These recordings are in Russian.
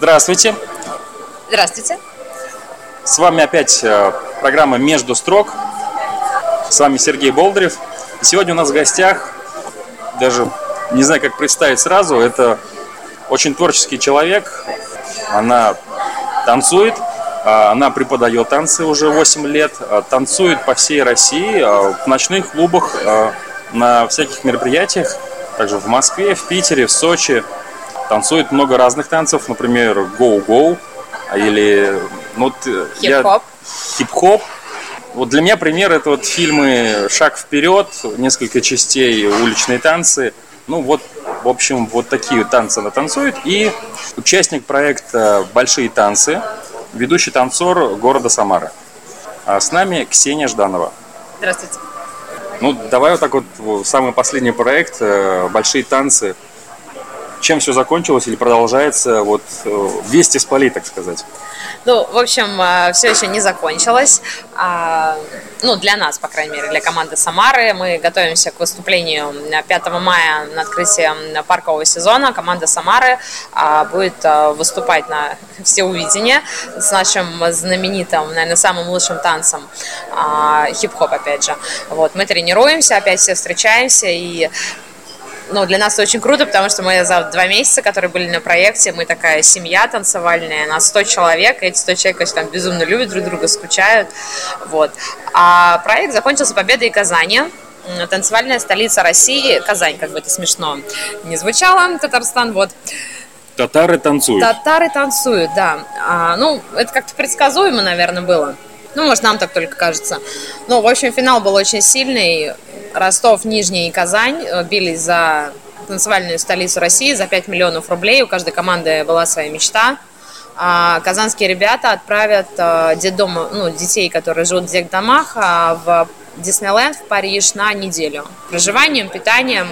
Здравствуйте. Здравствуйте. С вами опять э, программа «Между строк». С вами Сергей Болдырев. И сегодня у нас в гостях, даже не знаю, как представить сразу, это очень творческий человек. Она танцует, а, она преподает танцы уже 8 лет, а, танцует по всей России, а, в ночных клубах, на всяких мероприятиях, также в Москве, в Питере, в Сочи. Танцует много разных танцев, например, гоу-гоу или ну, хип-хоп. Хип-хоп. Вот для меня пример это вот фильмы «Шаг вперед», несколько частей «Уличные танцы». Ну вот, в общем, вот такие танцы она танцует. И участник проекта «Большие танцы», ведущий танцор города Самары. А с нами Ксения Жданова. Здравствуйте. Ну, давай вот так вот, самый последний проект э, «Большие танцы». Чем все закончилось или продолжается? Вот э, вести с поли, так сказать. Ну, в общем, э, все еще не закончилось. А, ну, для нас, по крайней мере, для команды Самары. Мы готовимся к выступлению 5 мая на открытии паркового сезона. Команда Самары а, будет э, выступать на всеувидение с нашим знаменитым, наверное, самым лучшим танцем а, хип-хоп, опять же. Вот, мы тренируемся, опять все встречаемся и ну, для нас это очень круто, потому что мы за два месяца, которые были на проекте, мы такая семья танцевальная, нас 100 человек, и эти 100 человек, конечно, там безумно любят друг друга, скучают, вот. А проект закончился победой Казани, танцевальная столица России, Казань, как бы это смешно не звучало, Татарстан, вот. Татары танцуют. Татары танцуют, да. А, ну, это как-то предсказуемо, наверное, было. Ну, может, нам так только кажется. Ну, в общем, финал был очень сильный. Ростов, Нижний и Казань э, бились за танцевальную столицу России за 5 миллионов рублей. У каждой команды была своя мечта. А казанские ребята отправят э, детдом, ну, детей, которые живут в детдомах, а, в Диснейленд в Париж на неделю. Проживанием, питанием.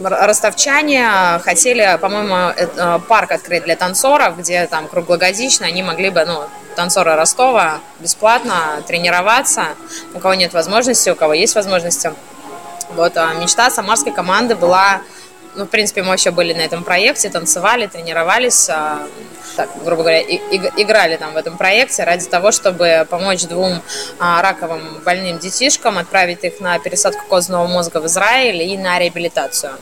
Ростовчане хотели, по-моему, э, парк открыть для танцоров, где там круглогодично они могли бы, ну, танцоры Ростова бесплатно тренироваться, у кого нет возможности, у кого есть возможности. Вот, а мечта самарской команды была, ну, в принципе, мы вообще были на этом проекте, танцевали, тренировались, а, так, грубо говоря, и, и, играли там в этом проекте ради того, чтобы помочь двум а, раковым больным детишкам, отправить их на пересадку костного мозга в Израиль и на реабилитацию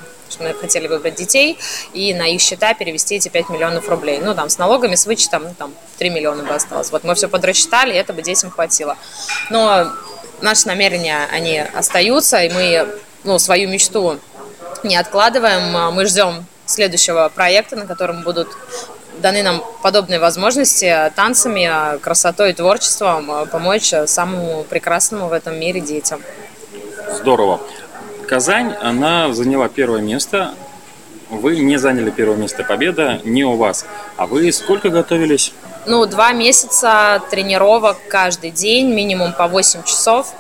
мы хотели выбрать детей и на их счета перевести эти 5 миллионов рублей. Ну, там, с налогами, с вычетом, ну, там, 3 миллиона бы осталось. Вот мы все подрасчитали, и это бы детям хватило. Но наши намерения, они остаются, и мы, ну, свою мечту не откладываем. Мы ждем следующего проекта, на котором будут даны нам подобные возможности танцами, красотой и творчеством помочь самому прекрасному в этом мире детям. Здорово. Казань, она заняла первое место. Вы не заняли первое место. Победа не у вас. А вы сколько готовились? Ну, два месяца тренировок каждый день, минимум по 8 часов,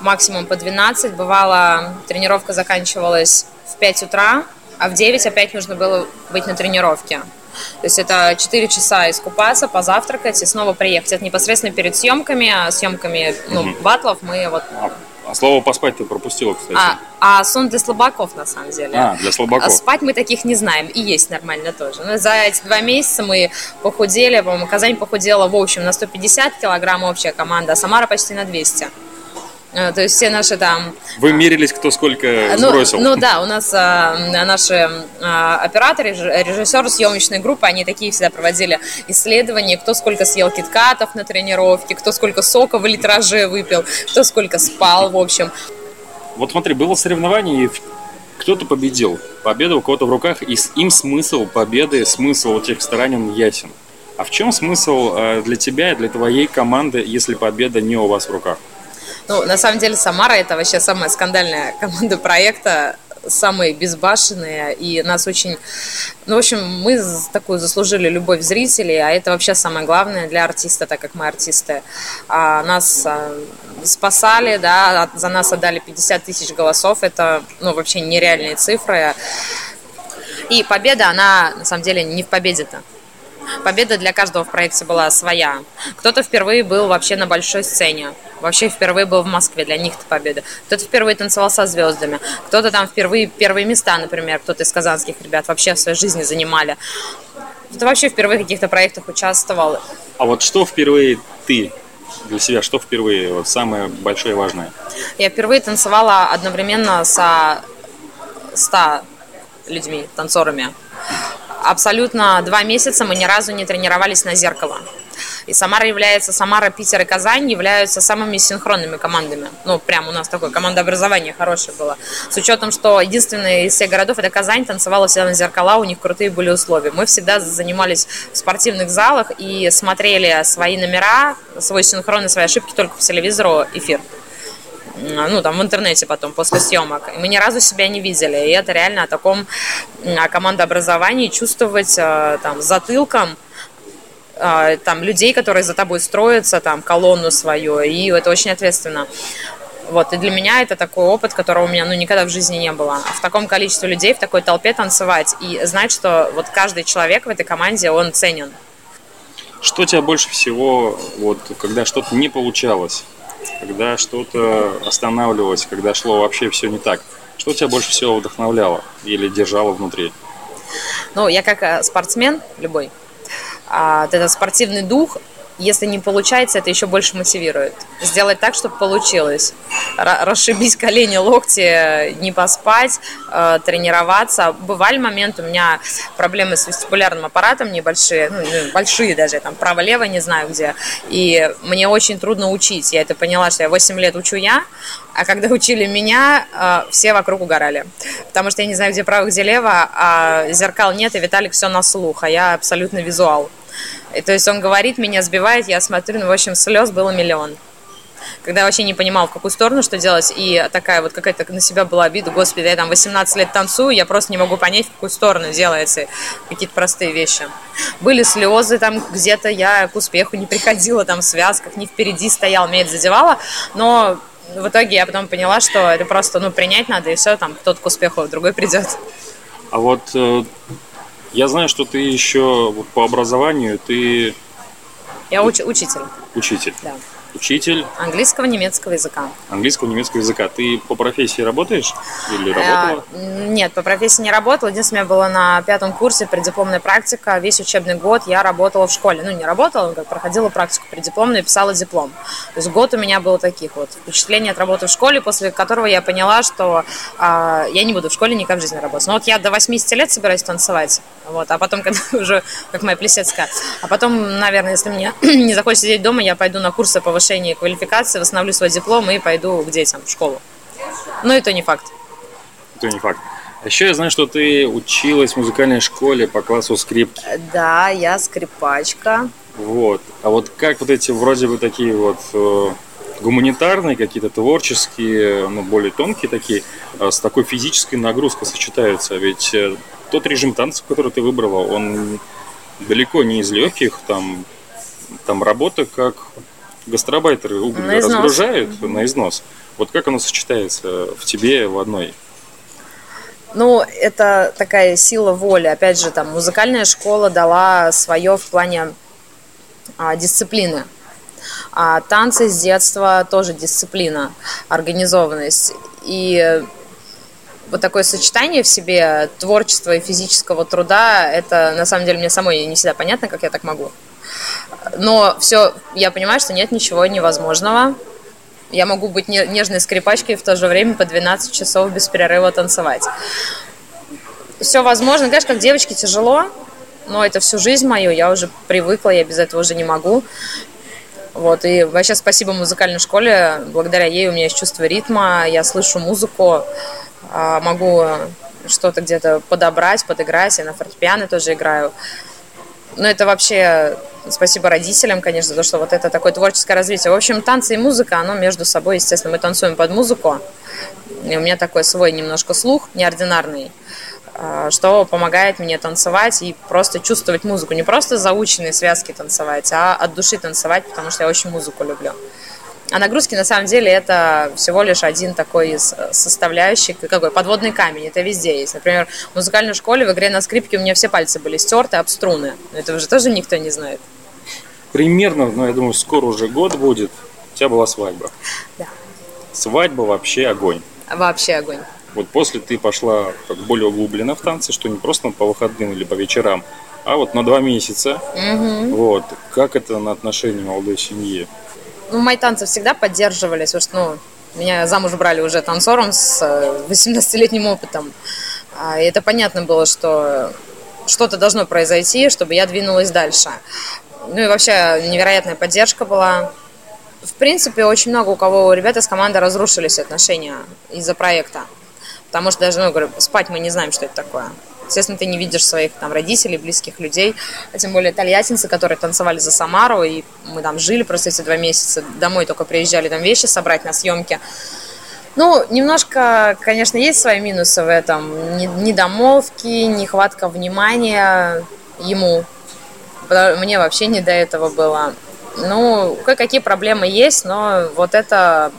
максимум по 12. Бывало, тренировка заканчивалась в 5 утра, а в 9 опять нужно было быть на тренировке. То есть это 4 часа искупаться, позавтракать и снова приехать. Это непосредственно перед съемками, а съемками ну, угу. батлов мы вот а а слово поспать ты пропустила, кстати. А, а сон для слабаков, на самом деле. А, для слабаков. А спать мы таких не знаем. И есть нормально тоже. Но за эти два месяца мы похудели. По-моему, Казань похудела, в общем, на 150 килограмм общая команда, а Самара почти на 200. Э, то есть все наши там... Вы мерились, кто сколько ну, сбросил? Ну да, у нас а, наши а, операторы, режиссеры съемочной группы, они такие всегда проводили исследования, кто сколько съел киткатов на тренировке, кто сколько сока в литраже выпил, кто сколько спал, в общем. Вот смотри, было соревнование, и кто-то победил. Победа у кого-то в руках, и им смысл победы, смысл у тех сторон ясен. А в чем смысл для тебя и для твоей команды, если победа не у вас в руках? Ну, на самом деле, Самара это вообще самая скандальная команда проекта, самые безбашенные, и нас очень... Ну, в общем, мы такую заслужили любовь зрителей, а это вообще самое главное для артиста, так как мы артисты. А нас а, спасали, да, за нас отдали 50 тысяч голосов, это, ну, вообще нереальные цифры. И победа, она, на самом деле, не в победе-то. Победа для каждого в проекте была своя. Кто-то впервые был вообще на большой сцене. Вообще впервые был в Москве, для них это победа. Кто-то впервые танцевал со звездами. Кто-то там впервые первые места, например, кто-то из казанских ребят вообще в своей жизни занимали. Это вообще впервые в каких-то проектах участвовал. А вот что впервые ты для себя, что впервые, вот самое большое и важное? Я впервые танцевала одновременно со 100 людьми, танцорами. Абсолютно два месяца мы ни разу не тренировались на зеркало. И Самара является, Самара, Питер и Казань являются самыми синхронными командами. Ну, прям у нас такое командообразование хорошее было. С учетом, что единственный из всех городов это Казань, танцевала всегда на зеркала, у них крутые были условия. Мы всегда занимались в спортивных залах и смотрели свои номера, свой синхрон и свои ошибки только по телевизору эфир ну, там, в интернете потом, после съемок. Мы ни разу себя не видели. И это реально о таком о командообразовании чувствовать э, там затылком а, там людей, которые за тобой строятся, там колонну свою, и это очень ответственно. Вот, и для меня это такой опыт, которого у меня ну, никогда в жизни не было. В таком количестве людей, в такой толпе танцевать и знать, что вот каждый человек в этой команде, он ценен. Что тебя больше всего, вот, когда что-то не получалось, когда что-то останавливалось, когда шло вообще все не так, что тебя больше всего вдохновляло или держало внутри? Ну, я как э, спортсмен любой, а, вот этот спортивный дух, если не получается, это еще больше мотивирует. Сделать так, чтобы получилось. Расшибись колени, локти, не поспать, э, тренироваться. Бывали моменты, у меня проблемы с вестибулярным аппаратом небольшие, ну, большие даже, там, право-лево, не знаю где. И мне очень трудно учить. Я это поняла, что я 8 лет учу я, а когда учили меня, э, все вокруг угорали. Потому что я не знаю, где право, где лево, а зеркал нет, и Виталик все на слух, а я абсолютно визуал. И то есть он говорит, меня сбивает, я смотрю, ну, в общем, слез было миллион. Когда я вообще не понимал, в какую сторону что делать, и такая вот какая-то на себя была обида, господи, я там 18 лет танцую, я просто не могу понять, в какую сторону делается какие-то простые вещи. Были слезы там, где-то я к успеху не приходила, там в связках, не впереди стоял, меня это задевало, но в итоге я потом поняла, что это просто, ну, принять надо, и все, там, кто-то к успеху, другой придет. А вот э, я знаю, что ты еще по образованию ты... Я уч- учитель. Учитель. Да учитель английского, немецкого языка. Английского, немецкого языка. Ты по профессии работаешь или работала? А, нет, по профессии не работала. Единственное, я была на пятом курсе преддипломная практика. Весь учебный год я работала в школе. Ну, не работала, как проходила практику преддипломную и писала диплом. То есть год у меня был таких вот впечатлений от работы в школе, после которого я поняла, что а, я не буду в школе никак в жизни работать. Но вот я до 80 лет собираюсь танцевать. Вот, а потом, когда уже, как моя плесецкая, а потом, наверное, если мне не захочется сидеть дома, я пойду на курсы повышения повышении квалификации, восстановлю свой диплом и пойду к детям в школу. Но это не факт. Это не факт. А еще я знаю, что ты училась в музыкальной школе по классу скрипки. Да, я скрипачка. Вот. А вот как вот эти вроде бы такие вот э, гуманитарные, какие-то творческие, ну, более тонкие такие, э, с такой физической нагрузкой сочетаются? Ведь э, тот режим танцев, который ты выбрала, он далеко не из легких, там, там работа как гастробайтеры уголь на разгружают угу. на износ. Вот как оно сочетается в тебе в одной? Ну, это такая сила воли. Опять же, там музыкальная школа дала свое в плане а, дисциплины. А танцы с детства тоже дисциплина, организованность. И вот такое сочетание в себе творчества и физического труда, это на самом деле мне самой не всегда понятно, как я так могу. Но все, я понимаю, что нет ничего невозможного. Я могу быть нежной скрипачкой и в то же время по 12 часов без перерыва танцевать. Все возможно. Конечно, как девочке тяжело, но это всю жизнь мою, я уже привыкла, я без этого уже не могу. Вот, и вообще спасибо музыкальной школе, благодаря ей у меня есть чувство ритма, я слышу музыку, а, могу что-то где-то подобрать, подыграть, я на фортепиано тоже играю. Но это вообще спасибо родителям, конечно, за то, что вот это такое творческое развитие. В общем, танцы и музыка, оно между собой, естественно, мы танцуем под музыку. И у меня такой свой немножко слух неординарный, а, что помогает мне танцевать и просто чувствовать музыку. Не просто заученные связки танцевать, а от души танцевать, потому что я очень музыку люблю. А нагрузки на самом деле это всего лишь один такой из э, составляющих, какой подводный камень, это везде есть. Например, в музыкальной школе в игре на скрипке у меня все пальцы были стерты об струны. Этого же тоже никто не знает. Примерно, ну я думаю, скоро уже год будет, у тебя была свадьба. Да. Свадьба вообще огонь. Вообще огонь. Вот после ты пошла как более углубленно в танцы, что не просто по выходным или по вечерам, а вот на два месяца. Угу. Вот. Как это на отношения молодой семьи? Ну, мои танцы всегда поддерживались, потому что, ну, меня замуж брали уже танцором с 18-летним э, опытом. А, и это понятно было, что что-то должно произойти, чтобы я двинулась дальше. Ну и вообще невероятная поддержка была. В принципе, очень много у кого у ребят из команды разрушились отношения из-за проекта. Потому что даже, ну, говорю, спать мы не знаем, что это такое. Естественно, ты не видишь своих там родителей, близких людей, а тем более тольяттинцы, которые танцевали за Самару, и мы там жили просто эти два месяца, домой только приезжали там вещи собрать на съемки. Ну, немножко, конечно, есть свои минусы в этом. Недомолвки, нехватка внимания ему. Мне вообще не до этого было. Ну, кое-какие проблемы есть, но вот это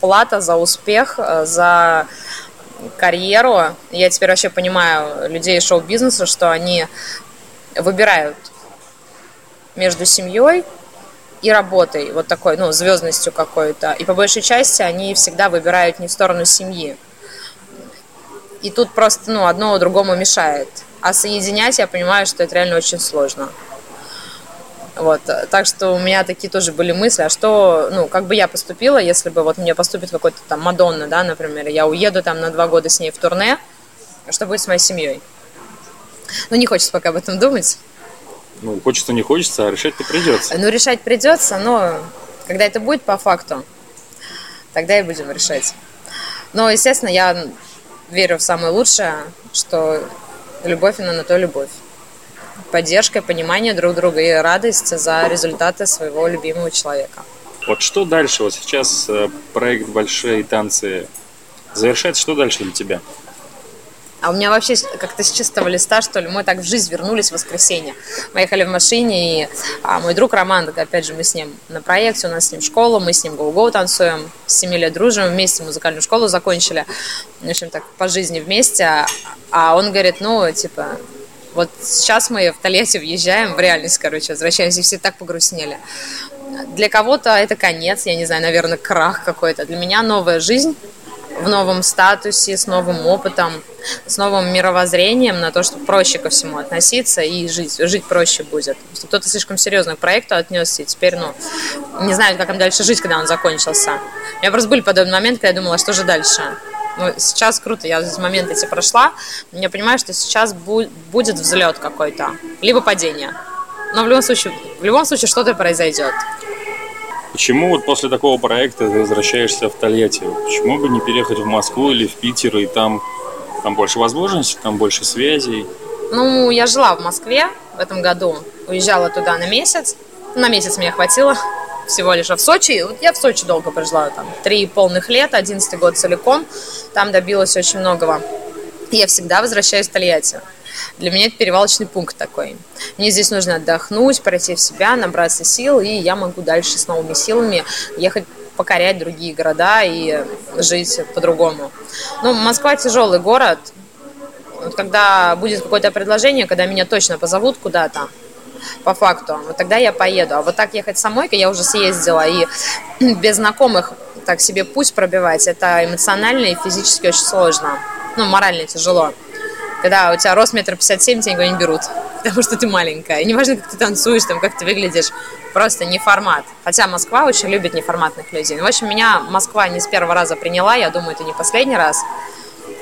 плата за успех, за карьеру. Я теперь вообще понимаю людей шоу-бизнеса, что они выбирают между семьей и работой, вот такой, ну, звездностью какой-то. И по большей части они всегда выбирают не в сторону семьи. И тут просто, ну, одно другому мешает. А соединять, я понимаю, что это реально очень сложно. Вот, так что у меня такие тоже были мысли, а что, ну, как бы я поступила, если бы вот мне поступит какой-то там Мадонна, да, например, я уеду там на два года с ней в турне, что будет с моей семьей? Ну, не хочется пока об этом думать. Ну, хочется, не хочется, а решать-то придется. Ну, решать придется, но когда это будет по факту, тогда и будем решать. Но, естественно, я верю в самое лучшее, что любовь, она на то любовь поддержка, понимание друг друга и радость за результаты своего любимого человека. Вот что дальше? Вот сейчас э, проект «Большие танцы» завершается. Что дальше для тебя? А у меня вообще как-то с чистого листа, что ли, мы так в жизнь вернулись в воскресенье. Мы ехали в машине, и а, мой друг Роман, опять же, мы с ним на проекте, у нас с ним школа, мы с ним гоу-гоу танцуем, с 7 лет дружим, вместе музыкальную школу закончили, в общем, так, по жизни вместе. А он говорит, ну, типа, вот сейчас мы в Тольятти въезжаем, в реальность, короче, возвращаемся, и все так погрустнели. Для кого-то это конец, я не знаю, наверное, крах какой-то. Для меня новая жизнь в новом статусе, с новым опытом, с новым мировоззрением на то, что проще ко всему относиться и жить, жить проще будет. Кто-то слишком серьезно к проекту отнесся, и теперь, ну, не знаю, как им дальше жить, когда он закончился. У меня просто были подобные моменты, когда я думала, что же дальше. Ну, сейчас круто, я эти моменты эти прошла. Я понимаю, что сейчас бу- будет взлет какой-то, либо падение. Но в любом случае, в любом случае что-то произойдет. Почему вот после такого проекта ты возвращаешься в Тольятти? Почему бы не переехать в Москву или в Питер, и там, там больше возможностей, там больше связей? Ну, я жила в Москве в этом году, уезжала туда на месяц. На месяц мне хватило всего лишь. А в Сочи, я в Сочи долго прожила, там, три полных лет, одиннадцатый год целиком, там добилась очень многого. Я всегда возвращаюсь в Тольятти. Для меня это перевалочный пункт такой. Мне здесь нужно отдохнуть, пройти в себя, набраться сил, и я могу дальше с новыми силами ехать покорять другие города и жить по-другому. Ну, Москва тяжелый город. Вот когда будет какое-то предложение, когда меня точно позовут куда-то, по факту. Вот тогда я поеду. А вот так ехать самой, я уже съездила, и без знакомых так себе путь пробивать, это эмоционально и физически очень сложно. Ну, морально тяжело. Когда у тебя рост метр пятьдесят семь, тебя никого не берут, потому что ты маленькая. И неважно, как ты танцуешь, там, как ты выглядишь, просто не формат. Хотя Москва очень любит неформатных людей. Ну, в общем, меня Москва не с первого раза приняла, я думаю, это не последний раз.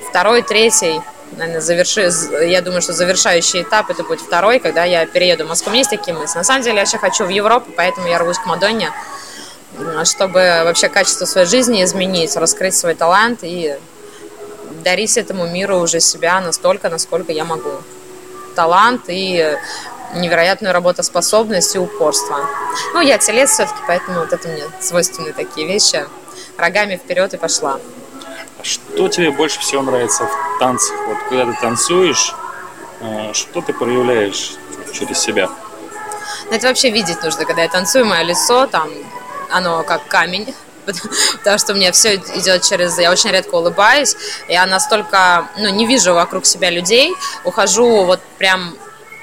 Второй, третий, наверное, заверши, я думаю, что завершающий этап это будет второй, когда я перееду в Москву. У меня есть такие мысли. На самом деле я еще хочу в Европу, поэтому я рвусь к Мадонне, чтобы вообще качество своей жизни изменить, раскрыть свой талант и дарить этому миру уже себя настолько, насколько я могу. Талант и невероятную работоспособность и упорство. Ну, я телец все-таки, поэтому вот это мне свойственны такие вещи. Рогами вперед и пошла. Что тебе больше всего нравится в танцах? Вот когда ты танцуешь, э, что ты проявляешь через себя? Ну, это вообще видеть нужно, когда я танцую, мое лицо, там, оно как камень, потому что у меня все идет через... Я очень редко улыбаюсь, я настолько, ну, не вижу вокруг себя людей, ухожу вот прям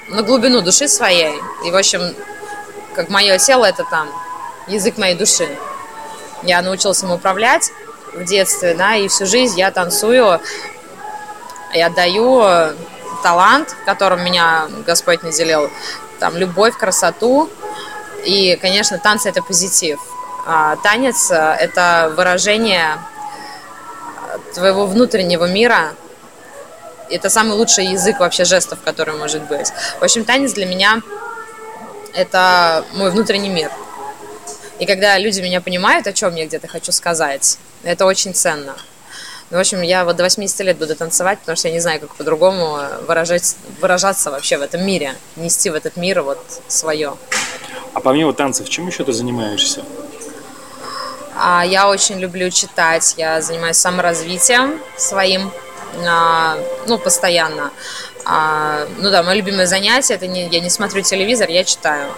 на глубину души своей, и, в общем, как мое тело, это там язык моей души. Я научилась им управлять, в детстве, да, и всю жизнь я танцую, я отдаю талант, которым меня Господь наделил, там, любовь, красоту. И, конечно, танцы – это позитив. А танец – это выражение твоего внутреннего мира. Это самый лучший язык вообще жестов, который может быть. В общем, танец для меня – это мой внутренний мир. И когда люди меня понимают, о чем я где-то хочу сказать, это очень ценно. Ну, в общем, я вот до 80 лет буду танцевать, потому что я не знаю, как по-другому выражать, выражаться вообще в этом мире, нести в этот мир вот свое. А помимо танцев, чем еще ты занимаешься? А, я очень люблю читать, я занимаюсь саморазвитием своим, а, ну, постоянно. А, ну да, мое любимое занятие, это не, я не смотрю телевизор, я читаю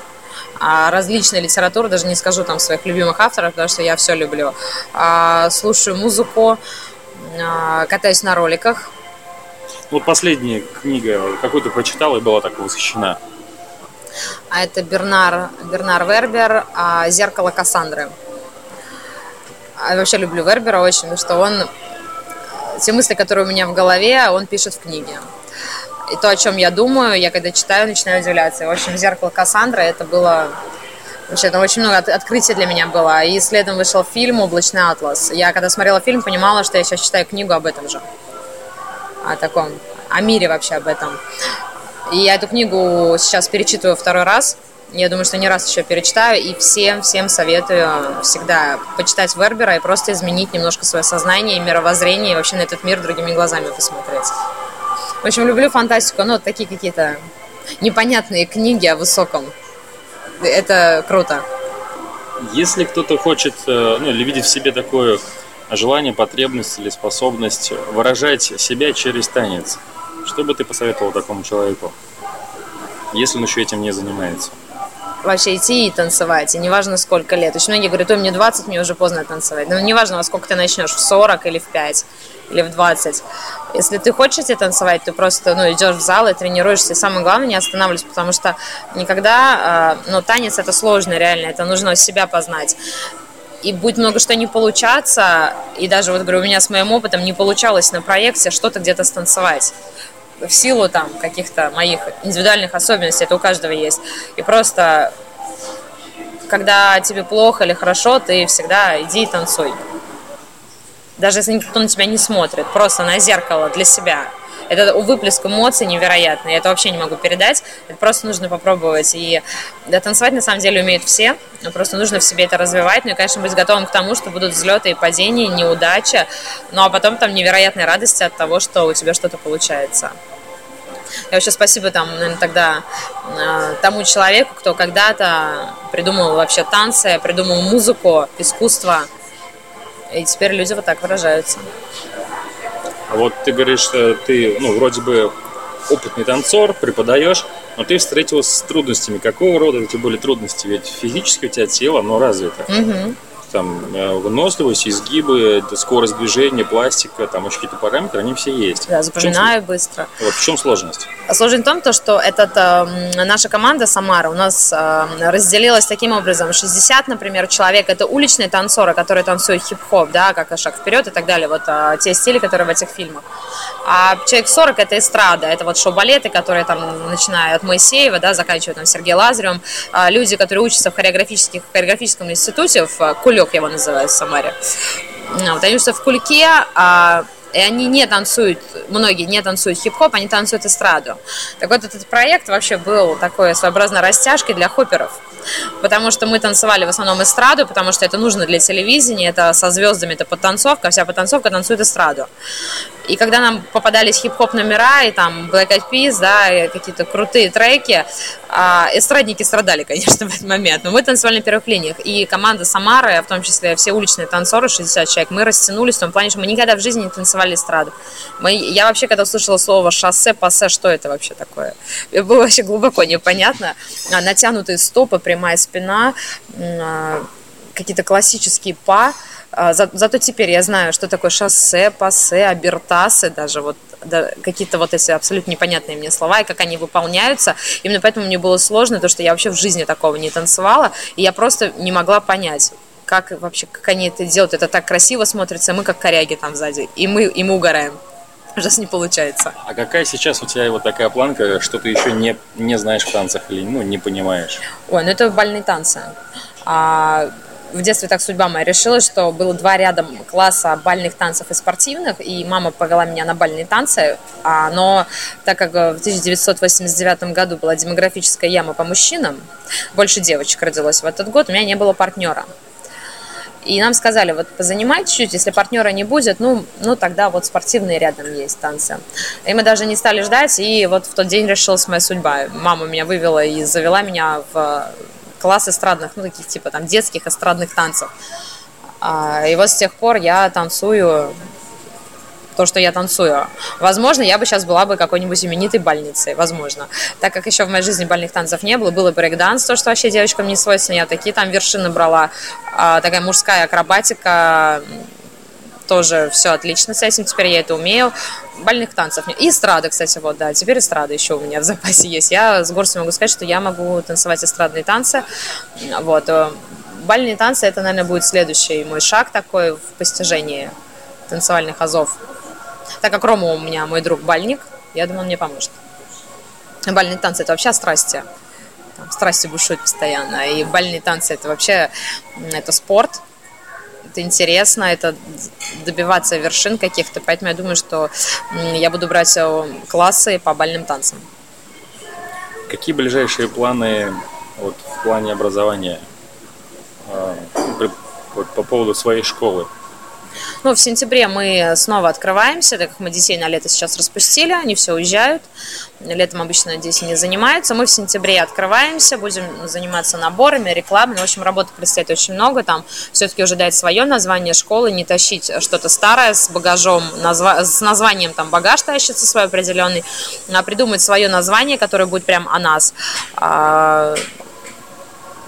различная литература, даже не скажу там своих любимых авторов, потому что я все люблю. А, слушаю музыку, а, катаюсь на роликах. Вот последняя книга, какую ты прочитала и была так восхищена? А это Бернар, Бернар Вербер «Зеркало Кассандры». Я вообще люблю Вербера очень, потому что он те мысли, которые у меня в голове, он пишет в книге. И то, о чем я думаю, я когда читаю, начинаю удивляться. В общем, «Зеркало Кассандры» это было Вообще, там очень много открытий для меня было. И следом вышел фильм «Облачный атлас». Я, когда смотрела фильм, понимала, что я сейчас читаю книгу об этом же. О таком, о мире вообще об этом. И я эту книгу сейчас перечитываю второй раз. Я думаю, что не раз еще перечитаю. И всем, всем советую всегда почитать Вербера и просто изменить немножко свое сознание и мировоззрение, и вообще на этот мир другими глазами посмотреть. В общем, люблю фантастику, ну, такие какие-то непонятные книги о высоком это круто. Если кто-то хочет, э, ну, или видит в себе такое желание, потребность или способность выражать себя через танец, что бы ты посоветовал такому человеку, если он еще этим не занимается? Вообще идти и танцевать, и неважно сколько лет. Очень многие говорят, ой, мне 20, мне уже поздно танцевать. Но неважно, во сколько ты начнешь, в 40 или в 5 или в 20. Если ты хочешь идти танцевать, ты просто ну, идешь в зал и тренируешься. И самое главное, не останавливайся, потому что никогда, а, ну, танец это сложно реально, это нужно себя познать. И будет много что не получаться, и даже вот говорю, у меня с моим опытом не получалось на проекте что-то где-то станцевать в силу там каких-то моих индивидуальных особенностей, это у каждого есть. И просто, когда тебе плохо или хорошо, ты всегда иди и танцуй даже если никто на тебя не смотрит, просто на зеркало для себя. Это выплеск эмоций невероятный, я это вообще не могу передать, это просто нужно попробовать. И да, танцевать на самом деле умеют все, просто нужно в себе это развивать, ну и, конечно, быть готовым к тому, что будут взлеты и падения, неудачи, ну а потом там невероятная радость от того, что у тебя что-то получается. Я вообще спасибо там, наверное, тогда э, тому человеку, кто когда-то придумал вообще танцы, придумал музыку, искусство, и теперь люди вот так выражаются. А вот ты говоришь, что ты, ну, вроде бы опытный танцор, преподаешь, но ты встретилась с трудностями. Какого рода эти были трудности? Ведь физически у тебя тело, оно развито. Угу там э, выносливость, изгибы, скорость движения, пластика, там еще какие-то параметры, они все есть. Да, запоминаю быстро. Вот в чем сложность? Сложность в том, то, что этот, э, наша команда Самара у нас э, разделилась таким образом. 60, например, человек это уличные танцоры, которые танцуют хип-хоп, да, как шаг вперед и так далее, вот э, те стили, которые в этих фильмах. А человек 40 это эстрада, это вот шоу-балеты, которые там, начиная от Моисеева, да, заканчивая там Сергеем Лазаревым, э, люди, которые учатся в хореографических, хореографическом институте в Куле кулек его называют в Самаре. Потому что в кульке а, и они не танцуют, многие не танцуют хип-хоп, они танцуют эстраду. Так вот, этот проект вообще был такой своеобразной растяжкой для хопперов. Потому что мы танцевали в основном эстраду, потому что это нужно для телевидения, это со звездами, это подтанцовка, вся подтанцовка танцует эстраду. И когда нам попадались хип-хоп номера, и там Black Eyed Peas, да, какие-то крутые треки, а, эстрадники страдали, конечно, в этот момент. Но мы танцевали на первых линиях. И команда Самары, в том числе все уличные танцоры, 60 человек, мы растянулись в том плане, что мы никогда в жизни не танцевали эстраду. Мы, я вообще, когда услышала слово шоссе, пассе, что это вообще такое? Мне было вообще глубоко непонятно. А, натянутые стопы, прямая спина, а, какие-то классические па, а, за, зато теперь я знаю, что такое шоссе, пассе, абертасы, даже вот да, какие-то вот эти абсолютно непонятные мне слова, и как они выполняются. Именно поэтому мне было сложно, то, что я вообще в жизни такого не танцевала, и я просто не могла понять, как вообще, как они это делают. Это так красиво смотрится, мы как коряги там сзади, и мы, и мы угораем. Сейчас не получается. А какая сейчас у тебя вот такая планка, что ты еще не, не знаешь в танцах или ну, не понимаешь? Ой, ну это бальные танцы. А, в детстве так судьба моя решила, что было два ряда класса бальных танцев и спортивных, и мама повела меня на бальные танцы, а, но так как в 1989 году была демографическая яма по мужчинам, больше девочек родилось в этот год, у меня не было партнера. И нам сказали, вот позанимай чуть-чуть, если партнера не будет, ну, ну тогда вот спортивные рядом есть танцы. И мы даже не стали ждать, и вот в тот день решилась моя судьба. Мама меня вывела и завела меня в класс эстрадных, ну, таких типа там детских эстрадных танцев. А, и вот с тех пор я танцую то, что я танцую. Возможно, я бы сейчас была бы какой-нибудь именитой бальницей, возможно. Так как еще в моей жизни бальных танцев не было, было брейкданс, то, что вообще девочкам не свойственно, я такие там вершины брала, а, такая мужская акробатика, тоже все отлично с этим, теперь я это умею. Бальных танцев. И эстрада, кстати, вот, да, теперь эстрада еще у меня в запасе есть. Я с горстью могу сказать, что я могу танцевать эстрадные танцы. Вот. Э, бальные танцы, это, наверное, будет следующий мой шаг такой в постижении танцевальных азов. Так как Рома у меня мой друг бальник, я думаю, он мне поможет. Бальные танцы – это вообще страсти. Там, страсти бушуют постоянно. И бальные танцы – это вообще это спорт, это интересно, это добиваться вершин каких-то. Поэтому я думаю, что я буду брать э, классы по бальным танцам. Какие ближайшие планы вот, в плане образования э, по поводу своей школы? Ну, в сентябре мы снова открываемся, так как мы детей на лето сейчас распустили, они все уезжают. Летом обычно дети не занимаются. Мы в сентябре открываемся, будем заниматься наборами, рекламой. В общем, работы предстоит очень много. Там все-таки уже дать свое название школы, не тащить что-то старое с багажом, назва... с названием там багаж тащится свой определенный, а придумать свое название, которое будет прям о нас а,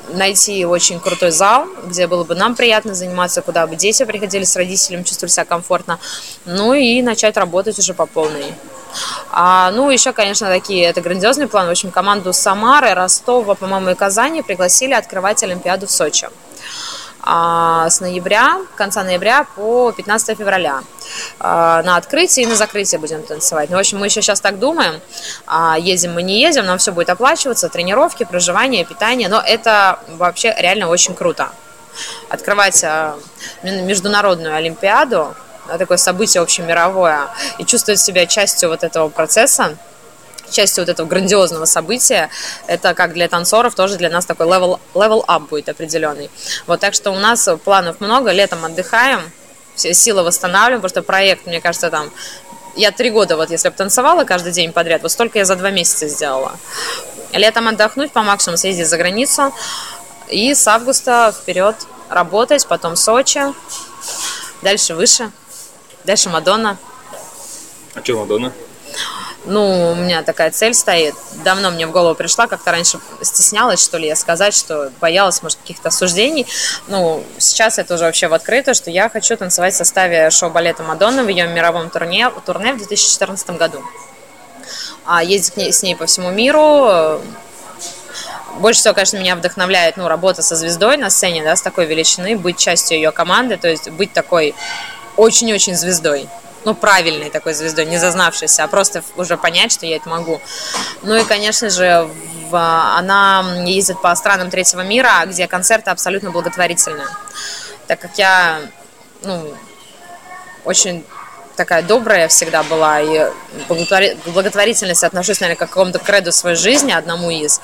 найти очень крутой зал, где было бы нам приятно заниматься, куда бы дети приходили с родителями, чувствовали себя комфортно, ну и начать работать уже по полной. А, ну, еще, конечно, такие, это грандиозный план. В общем, команду Самары, Ростова, по-моему, и Казани пригласили открывать Олимпиаду в Сочи. А, с ноября, конца ноября по 15 февраля. А, на открытие и на закрытие будем танцевать. Ну, в общем, мы еще сейчас так думаем. А, едем мы не едем, нам все будет оплачиваться, тренировки, проживание, питание. Но это вообще реально очень круто. Открывать международную олимпиаду, такое событие общемировое, и чувствовать себя частью вот этого процесса, частью вот этого грандиозного события. Это как для танцоров, тоже для нас такой level, level up будет определенный. Вот, так что у нас планов много, летом отдыхаем, все силы восстанавливаем, потому что проект, мне кажется, там я три года, вот если бы танцевала каждый день подряд, вот столько я за два месяца сделала. Летом отдохнуть, по максимуму съездить за границу. И с августа вперед работать, потом Сочи, дальше выше, дальше Мадонна. А что Мадонна? Ну, у меня такая цель стоит. Давно мне в голову пришла, как-то раньше стеснялась, что ли, я сказать, что боялась, может, каких-то осуждений. Ну, сейчас это уже вообще в открыто, что я хочу танцевать в составе шоу-балета Мадонны в ее мировом турне, турне в 2014 году. А ездить с ней по всему миру, больше всего, конечно, меня вдохновляет, ну, работа со звездой на сцене, да, с такой величины, быть частью ее команды, то есть быть такой очень-очень звездой ну, правильной такой звездой, не зазнавшейся, а просто уже понять, что я это могу. Ну и, конечно же, в, она ездит по странам третьего мира, где концерты абсолютно благотворительные. Так как я, ну, очень такая добрая всегда была, и благотворительность отношусь, наверное, к какому-то креду своей жизни, одному из,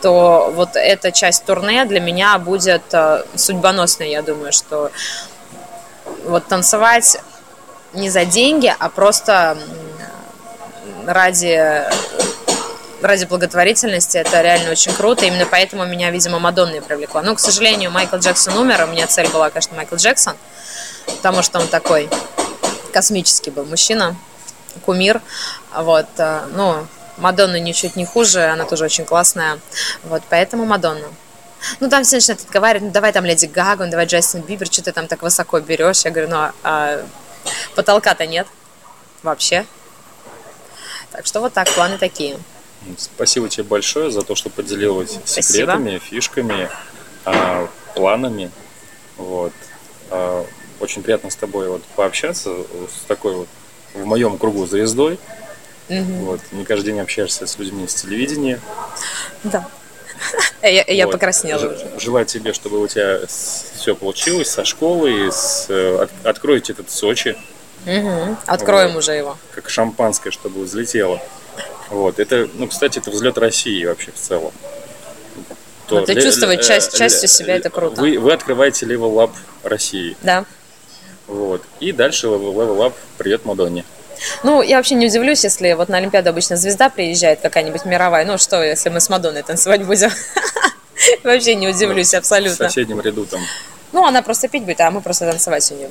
то вот эта часть турне для меня будет э, судьбоносной, я думаю, что вот танцевать не за деньги, а просто ради ради благотворительности это реально очень круто. Именно поэтому меня, видимо, Мадонна и привлекла. Но, к сожалению, Майкл Джексон умер. У меня цель была, конечно, Майкл Джексон, потому что он такой космический был мужчина, кумир. Вот, э, ну, Мадонна ничуть не хуже, она тоже очень классная. Вот, поэтому Мадонна. Ну, там все начинают отговаривать, ну, давай там Леди Гага, ну, давай Джастин Бибер, что ты там так высоко берешь? Я говорю, ну, а Потолка-то нет вообще. Так что вот так, планы такие. Спасибо тебе большое за то, что поделилась Спасибо. секретами, фишками, а, планами. Вот. А, очень приятно с тобой вот пообщаться с такой вот в моем кругу звездой. Вот. Не каждый день общаешься с людьми с телевидения. Да. Я, я Вот. покраснела. Желаю тебе, чтобы у тебя все получилось со школы, с, э, от- откройте этот Сочи, Мгм. Откроем Вот. уже его. как шампанское, чтобы взлетело. Вот. Это, ну, кстати, это взлет России вообще в целом. То Ну, ты для- чувствовать э, часть- э, частью себя, это круто. Вы, вы открываете Level Lab России. Да. Вот. И дальше Level Up придет Мадонне. Ну, я вообще не удивлюсь, если вот на Олимпиаду обычно звезда приезжает какая-нибудь мировая. Ну, что, если мы с Мадонной танцевать будем? Вообще не удивлюсь В абсолютно. соседнем ряду там. Ну, она просто пить будет, а мы просто танцевать у нее